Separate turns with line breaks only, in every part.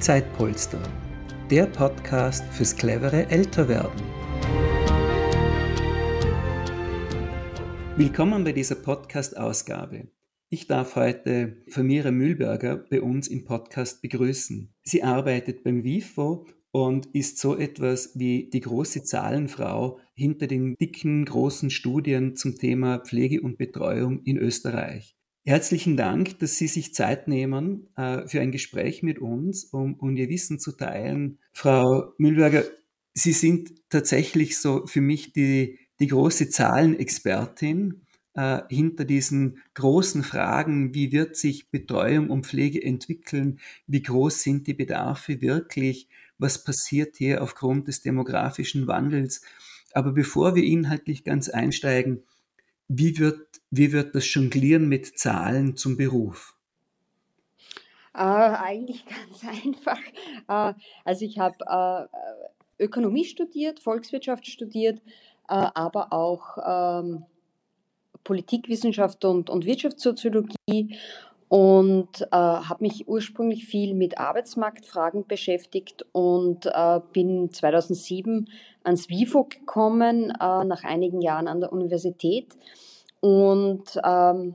Zeitpolster, der Podcast fürs clevere Älterwerden. Willkommen bei dieser Podcast-Ausgabe. Ich darf heute Famira Mühlberger bei uns im Podcast begrüßen. Sie arbeitet beim WIFO und ist so etwas wie die große Zahlenfrau hinter den dicken, großen Studien zum Thema Pflege und Betreuung in Österreich. Herzlichen Dank, dass Sie sich Zeit nehmen äh, für ein Gespräch mit uns, um, um Ihr Wissen zu teilen. Frau Mühlberger, Sie sind tatsächlich so für mich die, die große Zahlenexpertin äh, hinter diesen großen Fragen, wie wird sich Betreuung und Pflege entwickeln, wie groß sind die Bedarfe wirklich, was passiert hier aufgrund des demografischen Wandels. Aber bevor wir inhaltlich ganz einsteigen, wie wird, wie wird das Jonglieren mit Zahlen zum Beruf?
Äh, eigentlich ganz einfach. Äh, also ich habe äh, Ökonomie studiert, Volkswirtschaft studiert, äh, aber auch ähm, Politikwissenschaft und, und Wirtschaftssoziologie und äh, habe mich ursprünglich viel mit Arbeitsmarktfragen beschäftigt und äh, bin 2007 ans WIFO gekommen, äh, nach einigen Jahren an der Universität. Und ähm,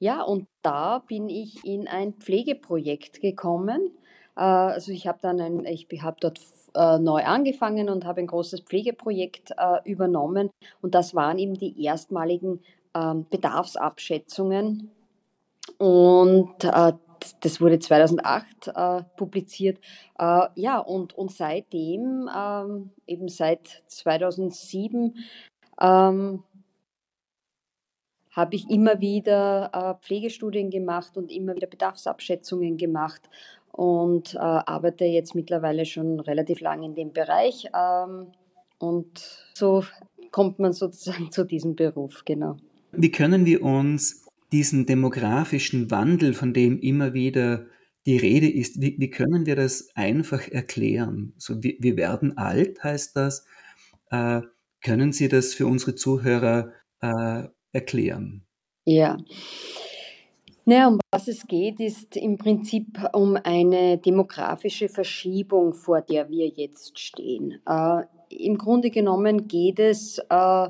ja, und da bin ich in ein Pflegeprojekt gekommen. Äh, also ich habe dann ein, ich habe dort äh, neu angefangen und habe ein großes Pflegeprojekt äh, übernommen. Und das waren eben die erstmaligen ähm, Bedarfsabschätzungen und äh, das wurde 2008 äh, publiziert. Äh, ja, und, und seitdem, ähm, eben seit 2007, ähm, habe ich immer wieder äh, Pflegestudien gemacht und immer wieder Bedarfsabschätzungen gemacht und äh, arbeite jetzt mittlerweile schon relativ lang in dem Bereich. Ähm, und so kommt man sozusagen zu diesem Beruf, genau.
Wie können wir uns diesen demografischen Wandel, von dem immer wieder die Rede ist, wie, wie können wir das einfach erklären? So, wir, wir werden alt, heißt das. Äh, können Sie das für unsere Zuhörer äh, erklären?
Ja. Naja, um was es geht, ist im Prinzip um eine demografische Verschiebung, vor der wir jetzt stehen. Äh, Im Grunde genommen geht es äh,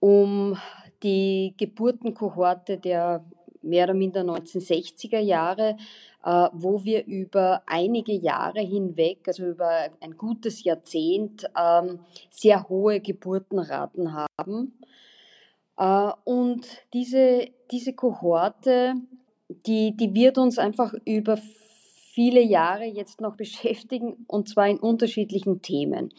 um die Geburtenkohorte der mehr oder minder 1960er Jahre, äh, wo wir über einige Jahre hinweg, also über ein gutes Jahrzehnt, ähm, sehr hohe Geburtenraten haben. Äh, und diese, diese Kohorte, die, die wird uns einfach über viele Jahre jetzt noch beschäftigen und zwar in unterschiedlichen Themen.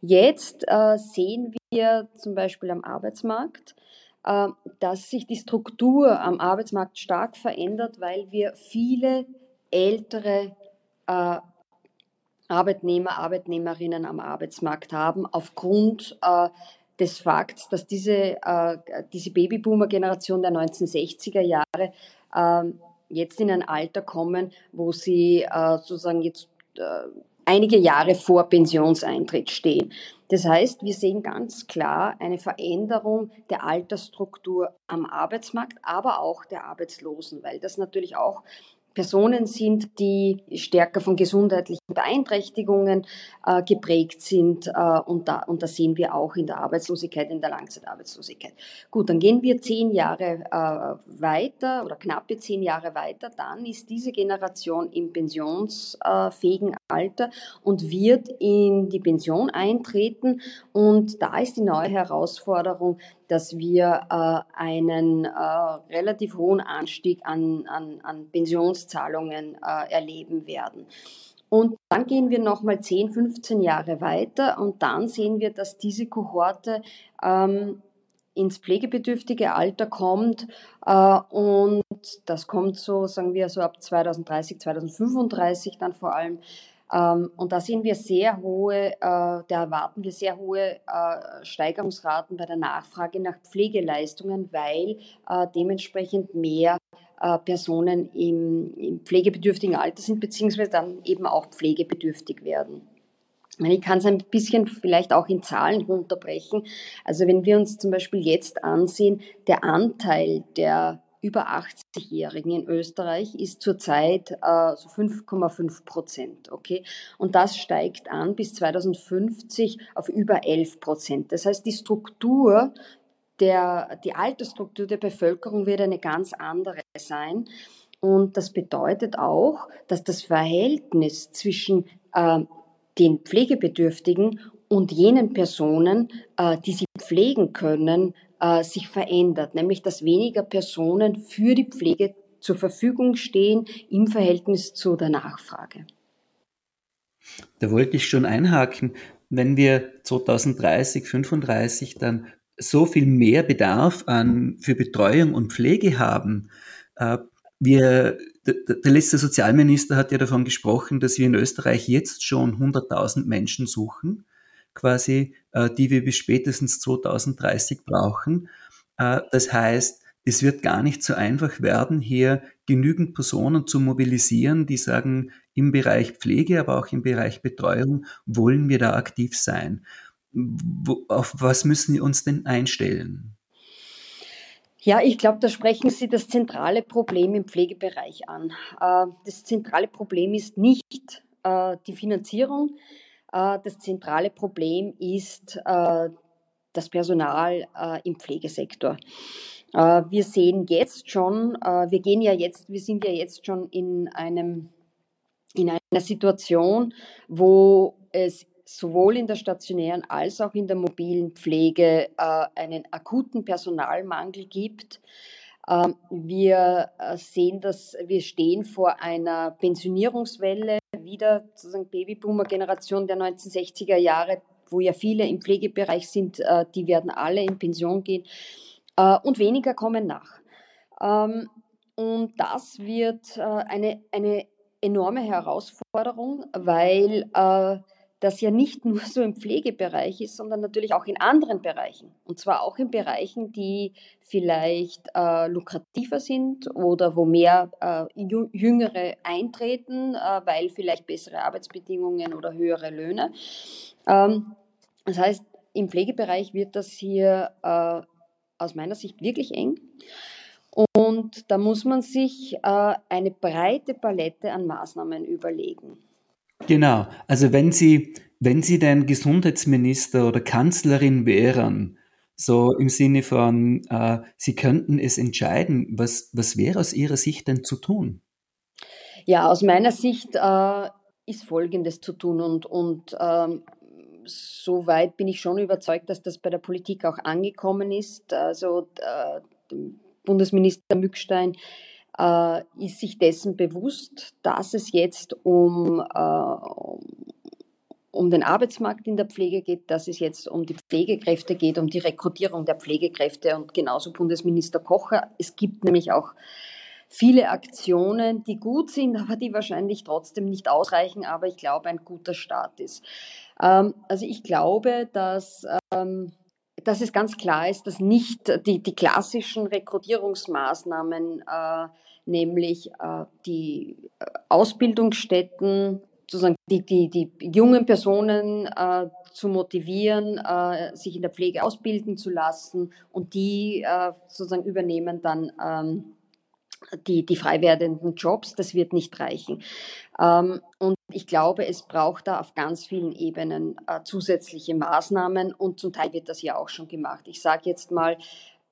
Jetzt äh, sehen wir zum Beispiel am Arbeitsmarkt, dass sich die Struktur am Arbeitsmarkt stark verändert, weil wir viele ältere äh, Arbeitnehmer, Arbeitnehmerinnen am Arbeitsmarkt haben, aufgrund äh, des Fakts, dass diese, diese Babyboomer-Generation der 1960er Jahre ähm, jetzt in ein Alter kommen, wo sie sozusagen jetzt einige Jahre vor Pensionseintritt stehen. Das heißt, wir sehen ganz klar eine Veränderung der Altersstruktur am Arbeitsmarkt, aber auch der Arbeitslosen, weil das natürlich auch Personen sind, die stärker von gesundheitlichen Beeinträchtigungen äh, geprägt sind. Äh, und, da, und das sehen wir auch in der Arbeitslosigkeit, in der Langzeitarbeitslosigkeit. Gut, dann gehen wir zehn Jahre äh, weiter oder knappe zehn Jahre weiter. Dann ist diese Generation im pensionsfähigen Alter und wird in die Pension eintreten. Und da ist die neue Herausforderung, dass wir äh, einen äh, relativ hohen Anstieg an, an, an Pensionszahlungen äh, erleben werden. Und dann gehen wir nochmal 10, 15 Jahre weiter und dann sehen wir, dass diese Kohorte ähm, ins pflegebedürftige Alter kommt äh, und das kommt so, sagen wir so ab 2030, 2035 dann vor allem ähm, und da sehen wir sehr hohe, äh, da erwarten wir sehr hohe äh, Steigerungsraten bei der Nachfrage nach Pflegeleistungen, weil äh, dementsprechend mehr Personen im, im pflegebedürftigen Alter sind, beziehungsweise dann eben auch pflegebedürftig werden. Ich kann es ein bisschen vielleicht auch in Zahlen runterbrechen. Also wenn wir uns zum Beispiel jetzt ansehen, der Anteil der über 80-Jährigen in Österreich ist zurzeit äh, so 5,5 Prozent. Okay? Und das steigt an bis 2050 auf über 11 Prozent. Das heißt, die Struktur der, die Altersstruktur der Bevölkerung wird eine ganz andere sein. Und das bedeutet auch, dass das Verhältnis zwischen äh, den Pflegebedürftigen und jenen Personen, äh, die sie pflegen können, äh, sich verändert, nämlich dass weniger Personen für die Pflege zur Verfügung stehen im Verhältnis zu der Nachfrage.
Da wollte ich schon einhaken, wenn wir 2030, 35 dann so viel mehr Bedarf an, für Betreuung und Pflege haben, äh, wir, der, letzte Sozialminister hat ja davon gesprochen, dass wir in Österreich jetzt schon 100.000 Menschen suchen, quasi, äh, die wir bis spätestens 2030 brauchen. Äh, das heißt, es wird gar nicht so einfach werden, hier genügend Personen zu mobilisieren, die sagen, im Bereich Pflege, aber auch im Bereich Betreuung wollen wir da aktiv sein. Wo, auf was müssen wir uns denn einstellen?
Ja, ich glaube, da sprechen Sie das zentrale Problem im Pflegebereich an. Äh, das zentrale Problem ist nicht äh, die Finanzierung. Äh, das zentrale Problem ist das Personal im Pflegesektor. Wir sehen jetzt schon, wir gehen ja jetzt, wir sind ja jetzt schon in einem in einer Situation, wo es sowohl in der stationären als auch in der mobilen Pflege äh, einen akuten Personalmangel gibt. Ähm, wir äh, sehen, dass wir stehen vor einer Pensionierungswelle, wieder sozusagen Babyboomer-Generation der 1960er Jahre, wo ja viele im Pflegebereich sind, äh, die werden alle in Pension gehen und weniger kommen nach. Ähm, und das wird eine, eine enorme Herausforderung, weil das ja nicht nur so im Pflegebereich ist, sondern natürlich auch in anderen Bereichen. Und zwar auch in Bereichen, die vielleicht äh, lukrativer sind oder wo mehr äh, Jüngere eintreten, äh, weil vielleicht bessere Arbeitsbedingungen oder höhere Löhne. Ähm, das heißt, im Pflegebereich wird das hier äh, aus meiner Sicht wirklich eng. Und da muss man sich äh, eine breite Palette an Maßnahmen überlegen.
Genau. Also wenn Sie, wenn Sie denn Gesundheitsminister oder Kanzlerin wären, so im Sinne von, äh, Sie könnten es entscheiden, was, was wäre aus Ihrer Sicht denn zu tun?
Ja, aus meiner Sicht äh, ist Folgendes zu tun und, und ähm, soweit bin ich schon überzeugt, dass das bei der Politik auch angekommen ist. Also äh, Bundesminister Mückstein äh, ist sich dessen bewusst, dass es jetzt um, äh, um den Arbeitsmarkt in der Pflege geht, dass es jetzt um die Pflegekräfte geht, um die Rekrutierung der Pflegekräfte und genauso Bundesminister Kocher. Es gibt nämlich auch viele Aktionen, die gut sind, aber die wahrscheinlich trotzdem nicht ausreichen, aber ich glaube, ein guter Start ist. Ähm, also ich glaube, dass ähm, dass es ganz klar ist, dass nicht die, die klassischen Rekrutierungsmaßnahmen, äh, nämlich äh, die äh, Ausbildungsstätten, sozusagen die, die, die jungen Personen äh, zu motivieren, äh, sich in der Pflege ausbilden zu lassen und die äh, sozusagen übernehmen dann ähm, die, die frei werdenden Jobs, das wird nicht reichen. Ähm, und ich glaube, es braucht da auf ganz vielen Ebenen äh, zusätzliche Maßnahmen und zum Teil wird das ja auch schon gemacht. Ich sage jetzt mal,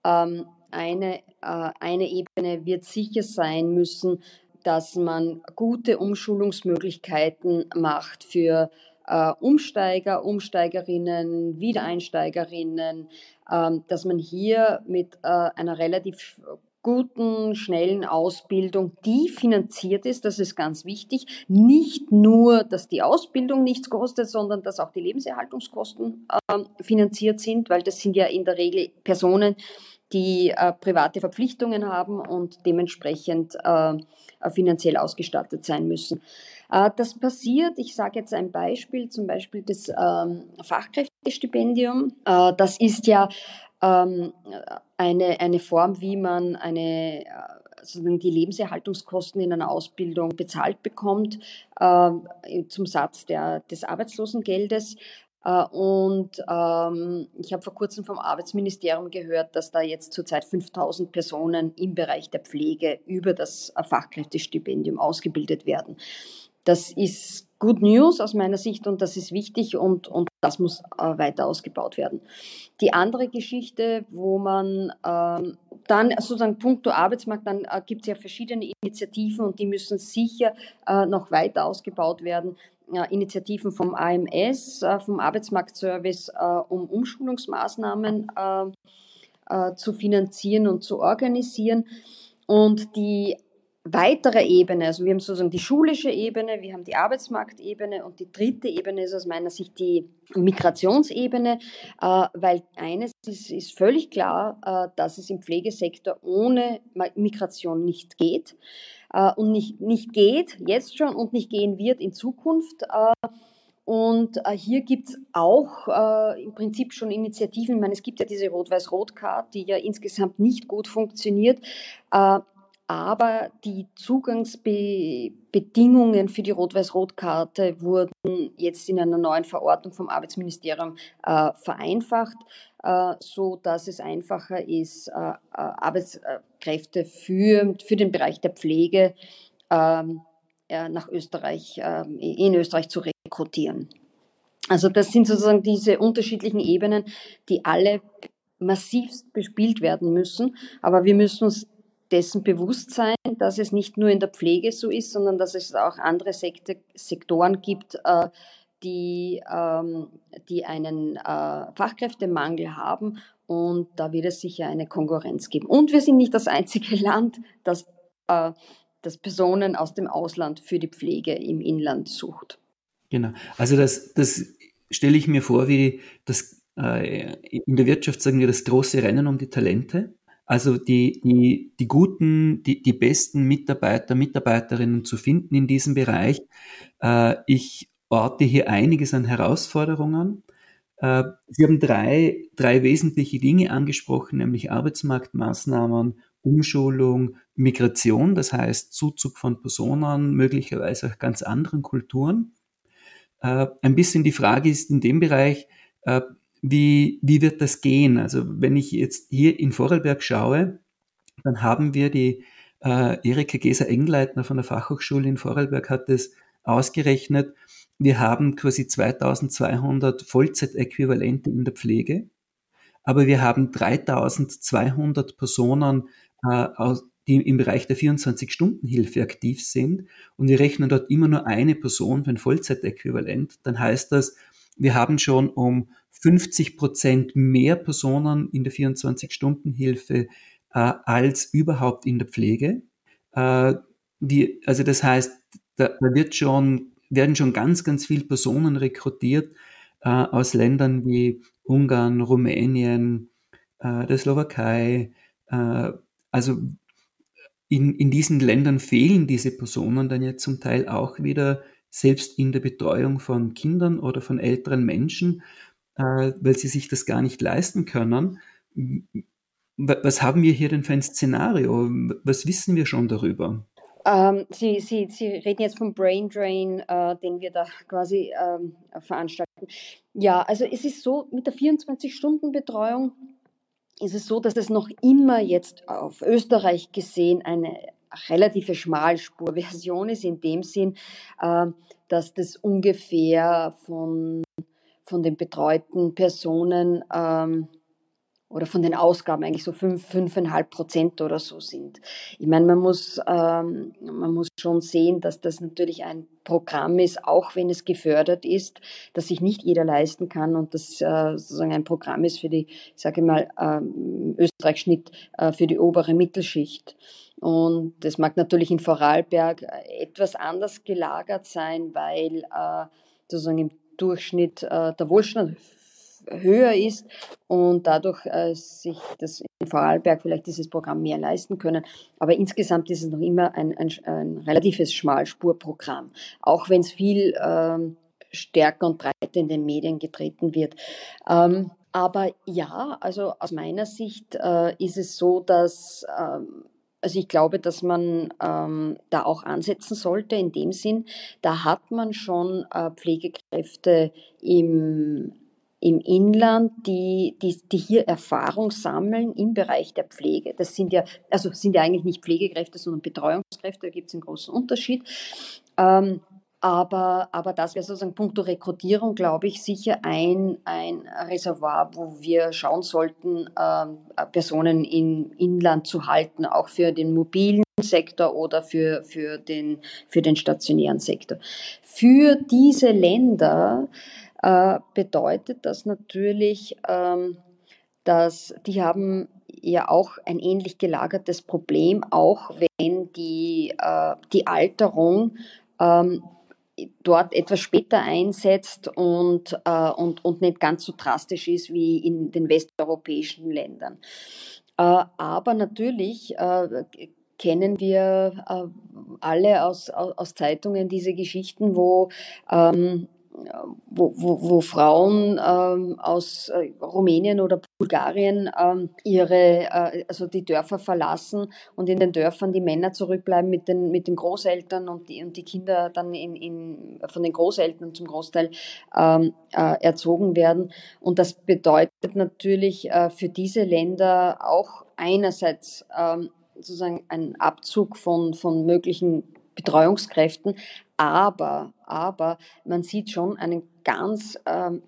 ähm, eine, äh, eine Ebene wird sicher sein müssen, dass man gute Umschulungsmöglichkeiten macht für äh, Umsteiger, Umsteigerinnen, Wiedereinsteigerinnen, ähm, dass man hier mit äh, einer relativ guten, schnellen Ausbildung, die finanziert ist, das ist ganz wichtig. Nicht nur, dass die Ausbildung nichts kostet, sondern dass auch die Lebenserhaltungskosten äh, finanziert sind, weil das sind ja in der Regel Personen, die äh, private Verpflichtungen haben und dementsprechend äh, finanziell ausgestattet sein müssen. Äh, das passiert, ich sage jetzt ein Beispiel, zum Beispiel das ähm, Fachkräftestipendium. Äh, das ist ja ähm, eine, eine Form, wie man eine, also die Lebenserhaltungskosten in einer Ausbildung bezahlt bekommt, äh, zum Satz der, des Arbeitslosengeldes. Äh, und ähm, ich habe vor kurzem vom Arbeitsministerium gehört, dass da jetzt zurzeit 5000 Personen im Bereich der Pflege über das Fachkräftestipendium ausgebildet werden. Das ist Good News aus meiner Sicht und das ist wichtig und, und das muss äh, weiter ausgebaut werden. Die andere Geschichte, wo man ähm, dann sozusagen puncto Arbeitsmarkt, dann äh, gibt es ja verschiedene Initiativen und die müssen sicher äh, noch weiter ausgebaut werden. Initiativen vom AMS, äh, vom Arbeitsmarktservice, äh, um Umschulungsmaßnahmen äh, zu finanzieren und zu organisieren. Und die weitere Ebene, also wir haben sozusagen die schulische Ebene, wir haben die Arbeitsmarktebene und die dritte Ebene ist aus meiner Sicht die Migrationsebene, äh, weil eines ist, ist völlig klar, äh, dass es im Pflegesektor ohne Migration nicht geht äh, und nicht, nicht geht, jetzt schon und nicht gehen wird in Zukunft. Und hier gibt es auch äh, im Prinzip schon Initiativen. Ich meine, es gibt ja diese Rot-Weiß-Rot-Card, die ja insgesamt nicht gut funktioniert. Äh, aber die Zugangsbedingungen für die Rot-Weiß-Rot-Karte wurden jetzt in einer neuen Verordnung vom Arbeitsministerium äh, vereinfacht, äh, so dass es einfacher ist, äh, äh Arbeitskräfte für, für den Bereich der Pflege ähm, nach Österreich, ähm, in Österreich zu rekrutieren. Also das sind sozusagen diese unterschiedlichen Ebenen, die alle massivst bespielt werden müssen. Aber wir müssen uns dessen bewusst sein, dass es nicht nur in der Pflege so ist, sondern dass es auch andere Sekte, Sektoren gibt, äh, die, ähm, die einen äh, Fachkräftemangel haben. Und da wird es sicher eine Konkurrenz geben. Und wir sind nicht das einzige Land, das, äh, das Personen aus dem Ausland für die Pflege im Inland sucht.
Genau. Also das, das stelle ich mir vor, wie das äh, in der Wirtschaft sagen wir das große Rennen um die Talente. Also die, die, die guten, die, die besten Mitarbeiter, Mitarbeiterinnen zu finden in diesem Bereich. Äh, ich orte hier einiges an Herausforderungen. Äh, Sie haben drei, drei wesentliche Dinge angesprochen, nämlich Arbeitsmarktmaßnahmen, Umschulung, Migration, das heißt Zuzug von Personen, möglicherweise auch ganz anderen Kulturen. Äh, ein bisschen die Frage ist in dem Bereich, äh, wie, wie wird das gehen? Also wenn ich jetzt hier in Vorarlberg schaue, dann haben wir die äh, Erika Geser-Engleitner von der Fachhochschule in Vorarlberg hat es ausgerechnet. Wir haben quasi 2200 Vollzeitäquivalente in der Pflege, aber wir haben 3200 Personen, äh, aus, die im Bereich der 24-Stunden-Hilfe aktiv sind und wir rechnen dort immer nur eine Person für ein Vollzeitäquivalent, dann heißt das, wir haben schon um 50 Prozent mehr Personen in der 24-Stunden-Hilfe äh, als überhaupt in der Pflege. Äh, die, also das heißt, da, wird schon, werden schon ganz, ganz viele Personen rekrutiert äh, aus Ländern wie Ungarn, Rumänien, äh, der Slowakei. Äh, also in, in diesen Ländern fehlen diese Personen dann jetzt zum Teil auch wieder selbst in der Betreuung von Kindern oder von älteren Menschen äh, weil sie sich das gar nicht leisten können. Was haben wir hier denn für ein Szenario? Was wissen wir schon darüber?
Ähm, Sie, Sie, Sie reden jetzt vom Brain Drain, äh, den wir da quasi ähm, veranstalten. Ja, also es ist so, mit der 24-Stunden-Betreuung ist es so, dass es noch immer jetzt auf Österreich gesehen eine relative Schmalspurversion ist, in dem Sinn, äh, dass das ungefähr von von den betreuten Personen ähm, oder von den Ausgaben eigentlich so fünf, fünfeinhalb Prozent oder so sind. Ich meine, man muss, ähm, man muss schon sehen, dass das natürlich ein Programm ist, auch wenn es gefördert ist, dass sich nicht jeder leisten kann und das äh, sozusagen ein Programm ist für die, ich sage mal, ähm, Österreich-Schnitt äh, für die obere Mittelschicht. Und das mag natürlich in Vorarlberg etwas anders gelagert sein, weil äh, sozusagen im Durchschnitt äh, der Wohlstand höher ist und dadurch äh, sich das in Vorarlberg vielleicht dieses Programm mehr leisten können. Aber insgesamt ist es noch immer ein, ein, ein relatives Schmalspurprogramm, auch wenn es viel ähm, stärker und breiter in den Medien getreten wird. Ähm, aber ja, also aus meiner Sicht äh, ist es so, dass ähm, also ich glaube, dass man ähm, da auch ansetzen sollte in dem Sinn, da hat man schon äh, Pflegekräfte im, im Inland, die, die, die hier Erfahrung sammeln im Bereich der Pflege. Das sind ja, also sind ja eigentlich nicht Pflegekräfte, sondern Betreuungskräfte, da gibt es einen großen Unterschied. Ähm, aber, aber das wäre sozusagen punkto Rekrutierung, glaube ich, sicher ein, ein Reservoir, wo wir schauen sollten, äh, Personen im Inland zu halten, auch für den mobilen Sektor oder für, für, den, für den stationären Sektor. Für diese Länder äh, bedeutet das natürlich, ähm, dass die haben ja auch ein ähnlich gelagertes Problem, auch wenn die, äh, die Alterung ähm, dort etwas später einsetzt und, äh, und, und nicht ganz so drastisch ist wie in den westeuropäischen Ländern. Äh, aber natürlich äh, kennen wir äh, alle aus, aus, aus, Zeitungen diese Geschichten, wo ähm, wo, wo, wo Frauen ähm, aus äh, Rumänien oder Bulgarien ähm, ihre, äh, also die Dörfer verlassen und in den Dörfern die Männer zurückbleiben mit den, mit den Großeltern und die, und die Kinder dann in, in, von den Großeltern zum Großteil ähm, äh, erzogen werden. Und das bedeutet natürlich äh, für diese Länder auch einerseits ähm, sozusagen einen Abzug von, von möglichen Betreuungskräften, aber, aber man sieht schon einen ganz, ähm,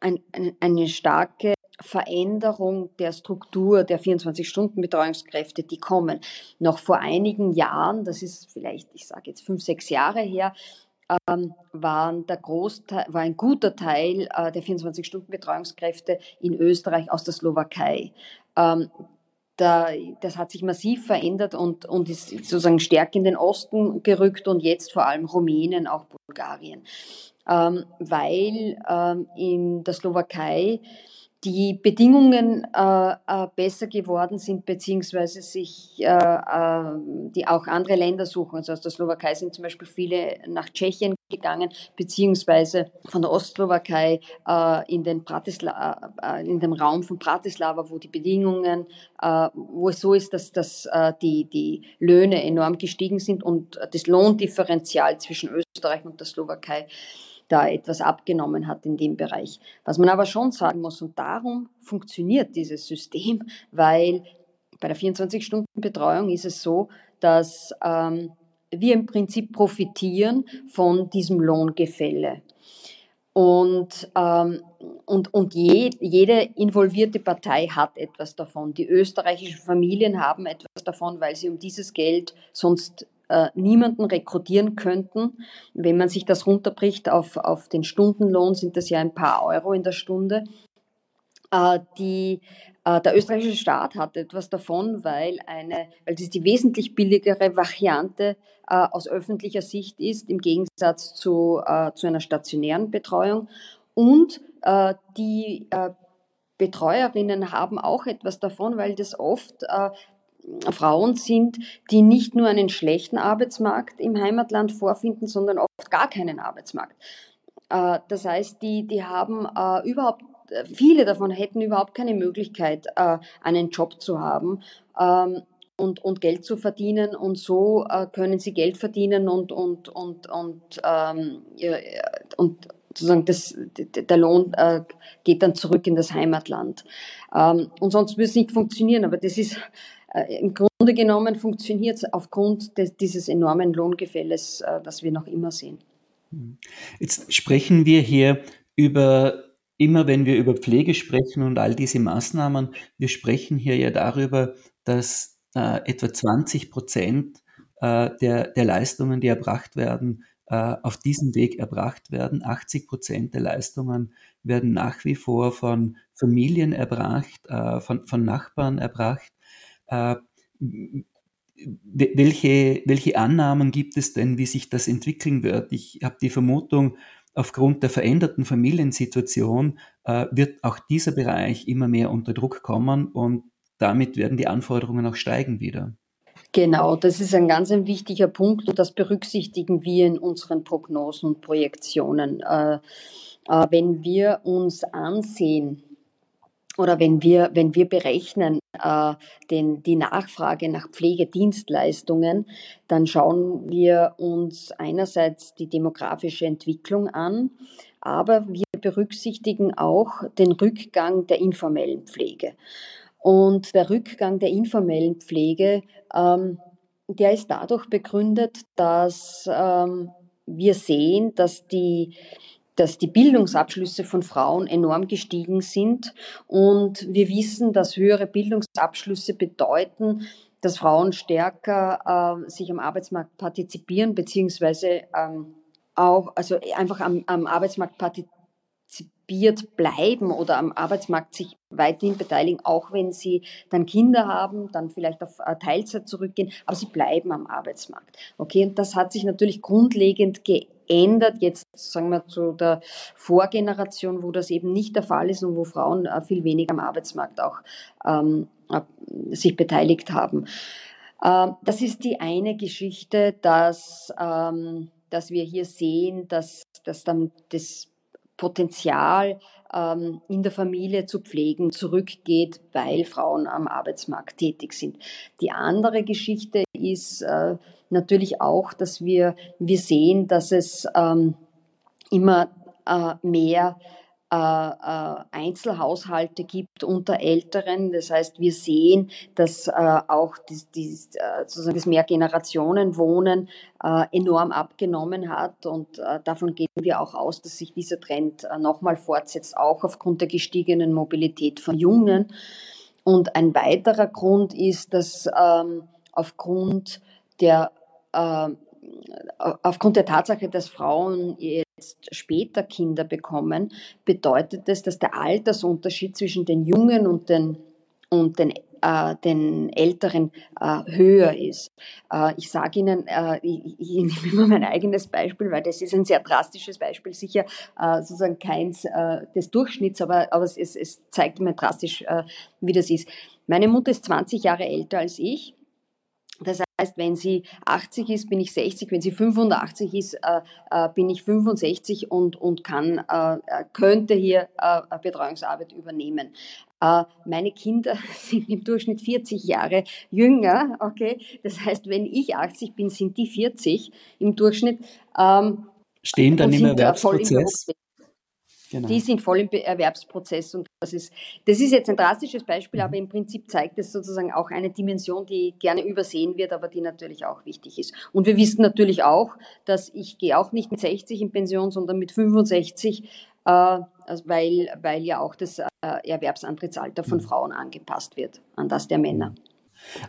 ein, eine starke Veränderung der Struktur der 24-Stunden-Betreuungskräfte, die kommen. Noch vor einigen Jahren, das ist vielleicht, ich sage jetzt fünf, sechs Jahre her, ähm, waren der Großteil, war ein guter Teil äh, der 24-Stunden-Betreuungskräfte in Österreich aus der Slowakei. Ähm, da, das hat sich massiv verändert und, und ist sozusagen stärker in den Osten gerückt und jetzt vor allem Rumänien, auch Bulgarien. Ähm, weil ähm, in der Slowakei die Bedingungen äh, äh, besser geworden sind, beziehungsweise sich äh, äh, die auch andere Länder suchen. Also aus der Slowakei sind zum Beispiel viele nach Tschechien gegangen, beziehungsweise von der Ostslowakei äh, in, den Pratisla äh, in den Raum von Bratislava, wo die Bedingungen, wo es so ist, dass, dass die, die Löhne enorm gestiegen sind und das Lohndifferenzial zwischen Österreich und der Slowakei da etwas abgenommen hat in dem Bereich. Was man aber schon sagen muss, und darum funktioniert dieses System, weil bei der 24-Stunden-Betreuung ist es so, dass ähm, wir im Prinzip profitieren von diesem Lohngefälle. Und, ähm, und, und je, jede involvierte Partei hat etwas davon. Die österreichischen Familien haben etwas davon, weil sie um dieses Geld sonst äh, niemanden rekrutieren könnten. Wenn man sich das runterbricht auf, auf den Stundenlohn, sind das ja ein paar Euro in der Stunde. Äh, die, der österreichische Staat hat etwas davon, weil, eine, weil das die wesentlich billigere Variante äh, aus öffentlicher Sicht ist, im Gegensatz zu, äh, zu einer stationären Betreuung. Und äh, die Betreuerinnen haben auch etwas davon, weil das oft Frauen sind, die nicht nur einen schlechten Arbeitsmarkt im Heimatland vorfinden, sondern oft gar keinen Arbeitsmarkt. Äh, das heißt, die, die haben äh, viele davon hätten überhaupt keine Möglichkeit, äh, einen Job zu haben. Ähm, und, und Geld zu verdienen und so äh, können sie Geld verdienen und, und, und, und, ähm, ja, und sozusagen das, der Lohn äh, geht dann zurück in das Heimatland. Ähm, und sonst würde es nicht funktionieren, aber das ist äh, Im Grunde genommen funktioniert es aufgrund des, dieses enormen Lohngefälles, äh, das wir noch immer sehen.
Jetzt sprechen wir hier über, immer wenn wir über Pflege sprechen und all diese Maßnahmen, wir sprechen hier ja darüber, dass äh, etwa 20 Prozent äh, der, der Leistungen, die erbracht werden, äh, auf diesem Weg erbracht werden. 80 Prozent der Leistungen werden nach wie vor von Familien erbracht, äh, von, von Nachbarn erbracht. Äh, welche, welche Annahmen gibt es denn, wie sich das entwickeln wird? Ich habe die Vermutung, aufgrund der veränderten Familiensituation äh, wird auch dieser Bereich immer mehr unter Druck kommen und damit werden die Anforderungen auch steigen wieder.
Genau, das ist ein ganz ein wichtiger Punkt und das berücksichtigen wir in unseren Prognosen und Projektionen. Äh, äh, wenn wir uns ansehen oder wenn wir, wenn wir berechnen, äh, den, die Nachfrage nach Pflegedienstleistungen, dann schauen wir uns einerseits die demografische Entwicklung an, aber wir berücksichtigen auch den Rückgang der informellen Pflege. Und der Rückgang der informellen Pflege, ähm, der ist dadurch begründet, dass ähm, wir sehen, dass die dass die Bildungsabschlüsse von Frauen enorm gestiegen sind. Und wir wissen, dass höhere Bildungsabschlüsse bedeuten, dass Frauen stärker äh, sich am Arbeitsmarkt partizipieren, beziehungsweise ähm, auch, also einfach am, am Arbeitsmarkt partizipiert bleiben oder am Arbeitsmarkt sich weiterhin beteiligen, auch wenn sie dann Kinder haben, dann vielleicht auf äh, Teilzeit zurückgehen, aber sie bleiben am Arbeitsmarkt. Okay, und das hat sich natürlich grundlegend geändert ändert jetzt, sagen wir, zu der Vorgeneration, wo das eben nicht der Fall ist und wo Frauen äh, viel weniger am Arbeitsmarkt auch ähm, sich beteiligt haben. Äh, das ist die eine Geschichte, dass, ähm, dass wir hier sehen, dass, dass dann das Potenzial ähm, in der Familie zu pflegen zurückgeht, weil Frauen am Arbeitsmarkt tätig sind. Die andere Geschichte ist äh, natürlich auch, dass wir, wir sehen, dass es ähm, immer äh, mehr äh, äh, Einzelhaushalte gibt unter Älteren. Das heißt, wir sehen, dass äh, auch das, sozusagen das Mehrgenerationenwohnen enorm abgenommen hat und davon gehen wir auch aus, dass sich dieser Trend nochmal fortsetzt, auch aufgrund der gestiegenen Mobilität von Jungen. Und ein weiterer Grund ist, dass ähm, aufgrund der aufgrund der Tatsache, dass Frauen jetzt später Kinder bekommen, bedeutet es, dass der Altersunterschied zwischen den Jungen und den, und den, äh, den Älteren äh, höher ist. Äh, ich sage Ihnen, äh, ich, nehme immer mein eigenes Beispiel, weil das ist ein sehr drastisches Beispiel, sicher äh, sozusagen keins äh, des Durchschnitts, aber, es zeigt mir drastisch, wie das ist. Meine Mutter ist 20 Jahre älter als ich das heißt, wenn sie 80 ist, bin ich 60, wenn sie 85 ist, äh, äh, bin ich 65 und, und kann, äh, äh, könnte hier äh, Betreuungsarbeit übernehmen. Äh, meine Kinder sind im Durchschnitt 40 Jahre jünger, okay? Das heißt, wenn ich 80 bin, sind die 40 im Durchschnitt.
Ähm, Stehen dann im Erwerbsprozess?
Genau. Die sind voll im Erwerbsprozess und das ist, das ist jetzt ein drastisches Beispiel, aber im Prinzip zeigt es sozusagen auch eine Dimension, die gerne übersehen wird, aber die natürlich auch wichtig ist. Und wir wissen natürlich auch, dass ich gehe auch nicht mit 60 in Pension, sondern mit 65, äh, also weil, weil ja auch das äh, Erwerbsantrittsalter von mhm. Frauen angepasst wird an das der Männer.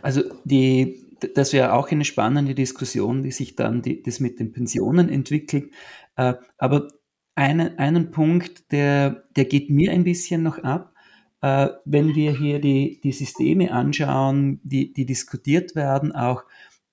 Also die, das wäre auch eine spannende Diskussion, wie sich dann die, das mit den Pensionen entwickelt. Äh, aber einen, einen Punkt, der, der geht mir ein bisschen noch ab. Äh, wenn wir hier die, die Systeme anschauen, die, die diskutiert werden, auch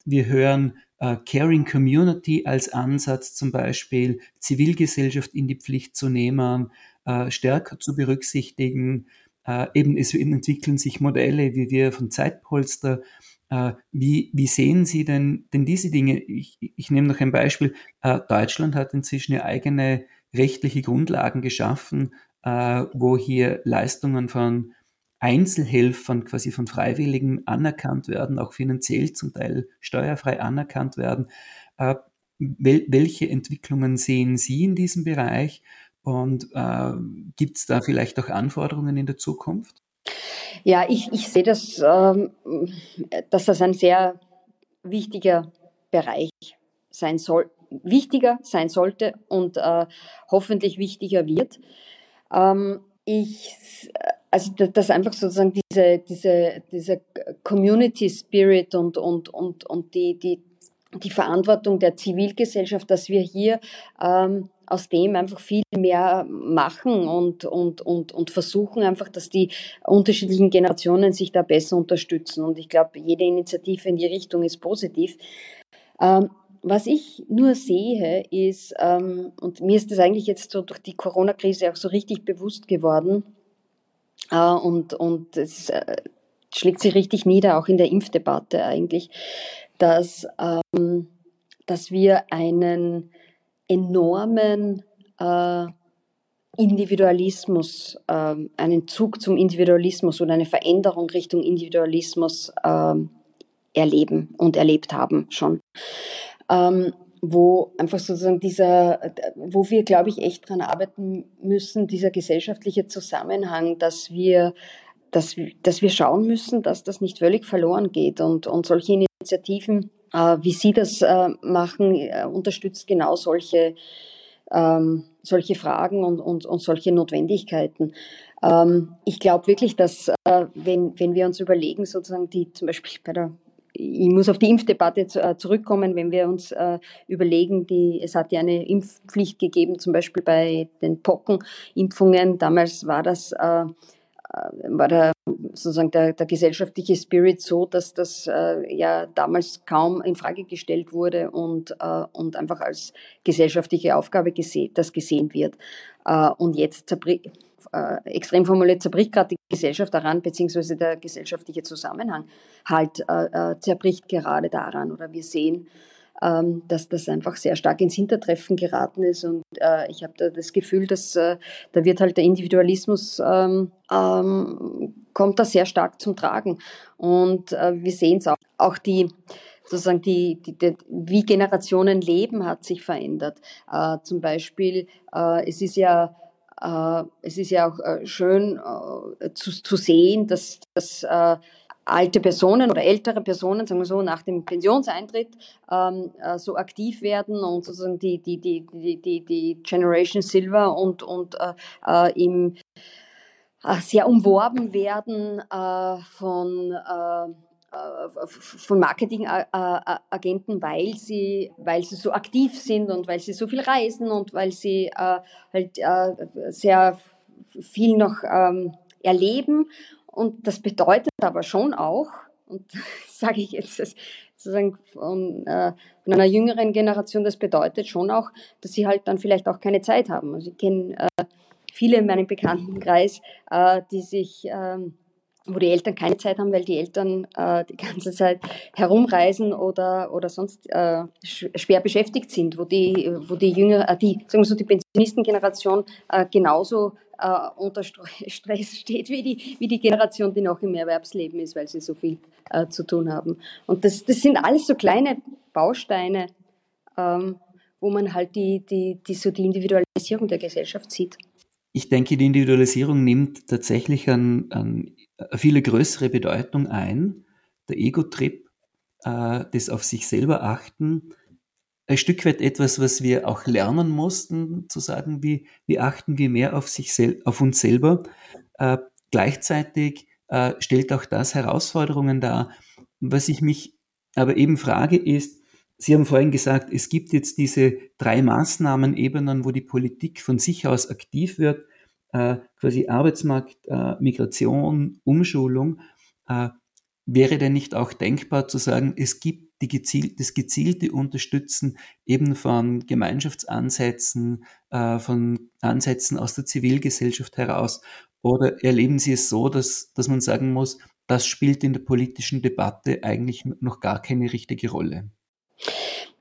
wir hören äh, Caring Community als Ansatz, zum Beispiel Zivilgesellschaft in die Pflicht zu nehmen, äh, stärker zu berücksichtigen. Äh, eben es entwickeln sich Modelle, wie wir von Zeitpolster. Äh, wie, wie sehen Sie denn, denn diese Dinge? Ich, ich nehme noch ein Beispiel. Äh, Deutschland hat inzwischen eine eigene rechtliche Grundlagen geschaffen, äh, wo hier Leistungen von Einzelhelfern, quasi von Freiwilligen anerkannt werden, auch finanziell zum Teil steuerfrei anerkannt werden. Äh, wel welche Entwicklungen sehen Sie in diesem Bereich und äh, gibt es da vielleicht auch Anforderungen in der Zukunft?
Ja, ich, ich sehe das, ähm, dass das ein sehr wichtiger Bereich sein soll, wichtiger sein sollte und äh, hoffentlich wichtiger wird. Ähm, ich, also das einfach sozusagen diese, diese, diese Community Spirit und, und, und, und die, die, die Verantwortung der Zivilgesellschaft, dass wir hier ähm, aus dem einfach viel mehr machen und, und, und, und versuchen einfach, dass die unterschiedlichen Generationen sich da besser unterstützen. Und ich glaube, jede Initiative in die Richtung ist positiv. Ähm, was ich nur sehe, ist, ähm, und mir ist das eigentlich jetzt so durch die Corona-Krise auch so richtig bewusst geworden, äh, und, und es äh, schlägt sich richtig nieder, auch in der Impfdebatte eigentlich, dass, ähm, dass wir einen enormen äh, Individualismus, ähm, einen Zug zum Individualismus oder eine Veränderung Richtung Individualismus ähm, erleben und erlebt haben schon. Ähm, wo einfach sozusagen dieser, wo wir, glaube ich, echt dran arbeiten müssen, dieser gesellschaftliche Zusammenhang, dass wir, dass, dass wir schauen müssen, dass das nicht völlig verloren geht und, und solche Initiativen, äh, wie Sie das äh, machen, äh, unterstützt genau solche, ähm, solche Fragen und, und, und solche Notwendigkeiten. Ähm, ich glaube wirklich, dass äh, wenn, wenn wir uns überlegen, sozusagen die zum Beispiel bei der ich muss auf die Impfdebatte äh, zurückkommen, wenn wir uns äh, überlegen, die, es hat ja eine Impfpflicht gegeben, zum Beispiel bei den Pockenimpfungen. Damals war das äh, war der, sozusagen der, der gesellschaftliche Spirit so, dass das äh, ja damals kaum in Frage gestellt wurde und, äh, und einfach als gesellschaftliche Aufgabe gese das gesehen wird. Äh, und jetzt äh, extrem formuliert zerbricht gerade die Gesellschaft daran, beziehungsweise der gesellschaftliche Zusammenhang halt äh, äh, zerbricht gerade daran. Oder wir sehen, ähm, dass das einfach sehr stark ins Hintertreffen geraten ist. Und äh, ich habe da das Gefühl, dass äh, da wird halt der Individualismus ähm, ähm, kommt da sehr stark zum Tragen. Und äh, wir sehen es auch. Auch die sozusagen die, die, die, wie Generationen leben hat sich verändert. Äh, zum Beispiel, äh, es ist ja es ist ja auch äh, schön äh, zu, zu sehen, dass, dass äh, alte Personen oder ältere Personen, sagen wir so, nach dem Pensionseintritt ähm, äh, so aktiv werden und sozusagen die, die, die, die, die, die Generation Silver und, und äh, äh, im, äh, sehr umworben werden äh, von äh, äh, von Marketingagenten, weil sie, weil sie so aktiv sind und weil sie so viel reisen und weil sie äh, halt äh, sehr viel noch ähm, erleben. Und das bedeutet aber schon auch, und sage ich jetzt sozusagen von, äh, von, einer jüngeren Generation, das bedeutet schon auch, dass sie halt dann vielleicht auch keine Zeit haben. Also ich kenne äh, viele in meinem Bekanntenkreis, äh, die sich ähm, wo die Eltern keine Zeit haben, weil die Eltern äh, die ganze Zeit herumreisen oder, oder sonst äh, schwer beschäftigt sind, wo die, wo die Jünger, äh, die, sagen wir so, die Pensionistengeneration äh, genauso äh, unter Stress steht wie die, wie die Generation, die noch im Erwerbsleben ist, weil sie so viel äh, zu tun haben. Und das, das sind alles so kleine Bausteine, ähm, wo man halt die, die, die, so die Individualisierung der Gesellschaft sieht.
Ich denke, die Individualisierung nimmt tatsächlich an, an eine viel größere Bedeutung ein. Der Ego-Trip, äh, das auf sich selber achten, ein Stück weit etwas, was wir auch lernen mussten, zu sagen, wie, wie achten wir mehr auf, sich sel auf uns selber. Äh, gleichzeitig äh, stellt auch das Herausforderungen dar. Was ich mich aber eben frage ist, Sie haben vorhin gesagt, es gibt jetzt diese drei Maßnahmenebenen, wo die Politik von sich aus aktiv wird, äh, quasi Arbeitsmarkt, äh, Migration, Umschulung. Äh, wäre denn nicht auch denkbar zu sagen, es gibt die geziel das gezielte Unterstützen eben von Gemeinschaftsansätzen, äh, von Ansätzen aus der Zivilgesellschaft heraus? Oder erleben Sie es so, dass, dass man sagen muss, das spielt in der politischen Debatte eigentlich noch gar keine richtige Rolle?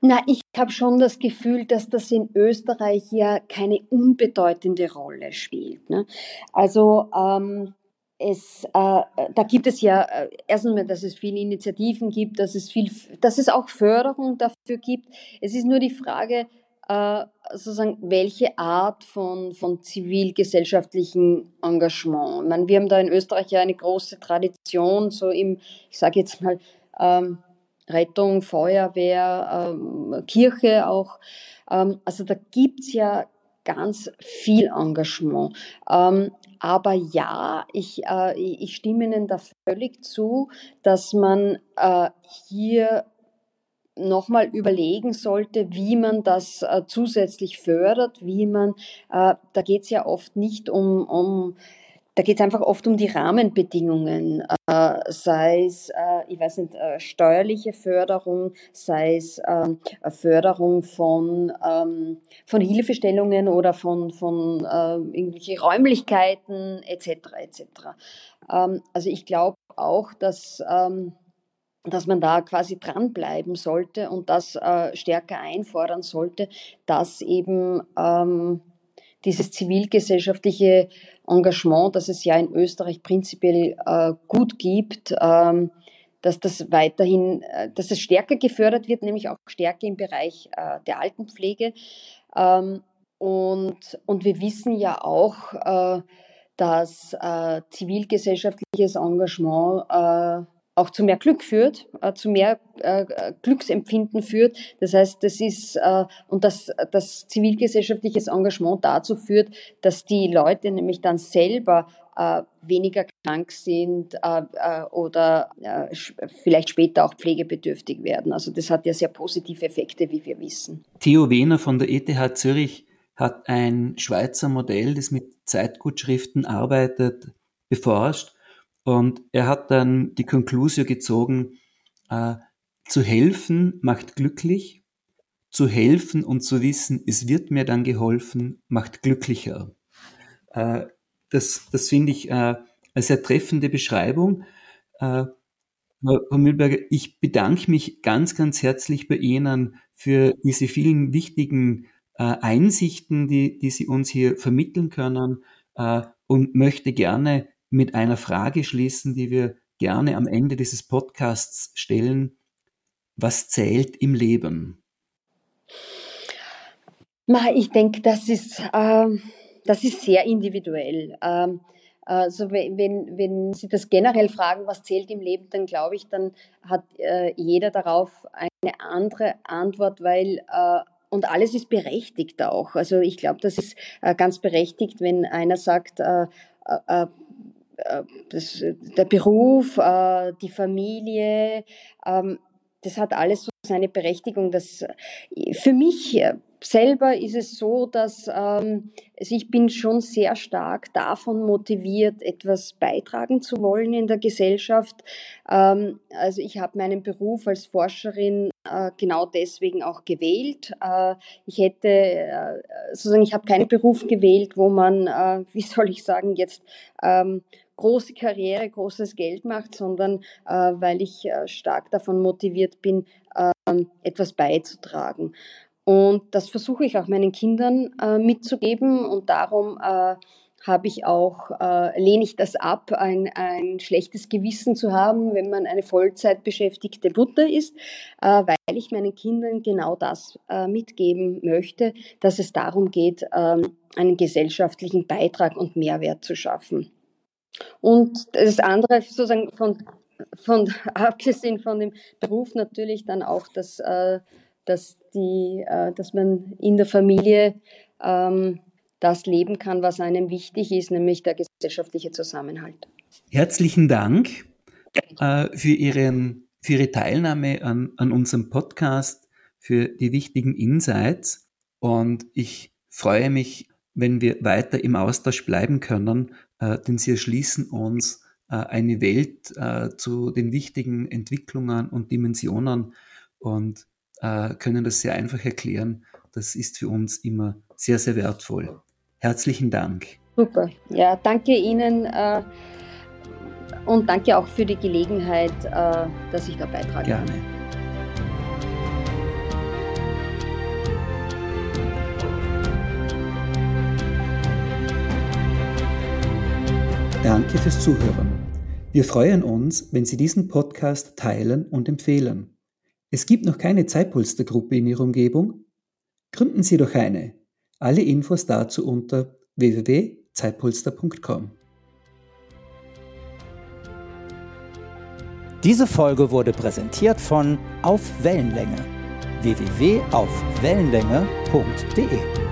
Na, ich habe schon das Gefühl, dass das in Österreich ja keine unbedeutende Rolle spielt. Ne? Also ähm, es, äh, da gibt es ja äh, erstens dass es viele Initiativen gibt, dass es viel, dass es auch Förderung dafür gibt. Es ist nur die Frage, äh, sozusagen, welche Art von, von zivilgesellschaftlichem Engagement. Ich meine, wir haben da in Österreich ja eine große Tradition, so im, ich sage jetzt mal, ähm, Rettung, Feuerwehr, ähm, Kirche auch. Ähm, also da gibt's ja ganz viel Engagement. Ähm, aber ja, ich, äh, ich stimme Ihnen da völlig zu, dass man äh, hier nochmal überlegen sollte, wie man das äh, zusätzlich fördert, wie man, äh, da geht's ja oft nicht um, um da geht es einfach oft um die Rahmenbedingungen, äh, sei es, äh, ich weiß nicht, äh, steuerliche Förderung, sei es ähm, Förderung von, ähm, von Hilfestellungen oder von, von äh, irgendwelche Räumlichkeiten etc. etc. Ähm, also ich glaube auch, dass ähm, dass man da quasi dranbleiben sollte und das äh, stärker einfordern sollte, dass eben ähm, dieses zivilgesellschaftliche Engagement, das es ja in Österreich prinzipiell äh, gut gibt, ähm, dass das weiterhin, äh, dass es stärker gefördert wird, nämlich auch stärker im Bereich äh, der Altenpflege. Ähm, und, und wir wissen ja auch, äh, dass äh, zivilgesellschaftliches Engagement äh, auch zu mehr Glück führt, äh, zu mehr äh, Glücksempfinden führt. Das heißt, das ist äh, und dass das zivilgesellschaftliches Engagement dazu führt, dass die Leute nämlich dann selber äh, weniger krank sind äh, äh, oder vielleicht später auch pflegebedürftig werden. Also das hat ja sehr positive Effekte, wie wir wissen.
Theo Wehner von der ETH Zürich hat ein Schweizer Modell, das mit Zeitgutschriften arbeitet, beforscht und er hat dann die Konklusion gezogen, äh, zu helfen macht glücklich, zu helfen und zu wissen, es wird mir dann geholfen, macht glücklicher. Äh, das das finde ich äh, eine sehr treffende Beschreibung. Äh, Frau Mühlberger, ich bedanke mich ganz, ganz herzlich bei Ihnen für diese vielen wichtigen äh, Einsichten, die, die Sie uns hier vermitteln können äh, und möchte gerne mit einer Frage schließen, die wir gerne am Ende dieses Podcasts stellen. Was zählt im Leben?
Ich denke, das ist, äh, das ist sehr individuell. Ähm, also wenn, wenn Sie das generell fragen, was zählt im Leben, dann glaube ich, dann hat äh, jeder darauf eine andere Antwort, weil äh, und alles ist berechtigt auch. Also ich glaube, das ist äh, ganz berechtigt, wenn einer sagt, äh, äh, äh das, der Beruf, äh, die Familie, ähm, das hat alles so seine Berechtigung. Das, für mich selber ist es so, dass ähm, also ich bin schon sehr stark davon motiviert, etwas beitragen zu wollen in der Gesellschaft. Ähm, also ich habe meinen Beruf als Forscherin äh, genau deswegen auch gewählt. Äh, ich hätte äh, sozusagen, ich habe keinen Beruf gewählt, wo man, äh, wie soll ich sagen, jetzt ähm, große Karriere, großes Geld macht, sondern äh, weil ich äh, stark davon motiviert bin, äh, etwas beizutragen. Und das versuche ich auch meinen Kindern äh, mitzugeben und darum äh, habe ich auch, äh, lehne ich das ab, ein, ein schlechtes Gewissen zu haben, wenn man eine Vollzeit beschäftigte Mutter ist, äh, weil ich meinen Kindern genau das äh, mitgeben möchte, dass es darum geht, äh, einen gesellschaftlichen Beitrag und Mehrwert zu schaffen. Und das andere, sozusagen von, von abgesehen von dem Beruf natürlich dann auch, dass, äh, dass, die, äh, dass man in der Familie ähm, das leben kann, was einem wichtig ist, nämlich der gesellschaftliche Zusammenhalt.
Herzlichen Dank äh, für, Ihren, für Ihre Teilnahme an, an unserem Podcast, für die wichtigen Insights. Und ich freue mich, wenn wir weiter im Austausch bleiben können äh, denn sie erschließen uns äh, eine Welt äh, zu den wichtigen Entwicklungen und Dimensionen und können das sehr einfach erklären. Das ist für uns immer sehr, sehr wertvoll. Herzlichen Dank.
Super. Ja, danke Ihnen und danke auch für die Gelegenheit, dass ich da beitrage.
Gerne. Danke fürs Zuhören. Wir freuen uns, wenn Sie diesen Podcast teilen und empfehlen. Es gibt noch keine Zeitpolstergruppe in Ihrer Umgebung? Gründen Sie doch eine. Alle Infos dazu unter www.zeitpolster.com.
Diese Folge wurde präsentiert von Auf Wellenlänge www.aufwellenlänge.de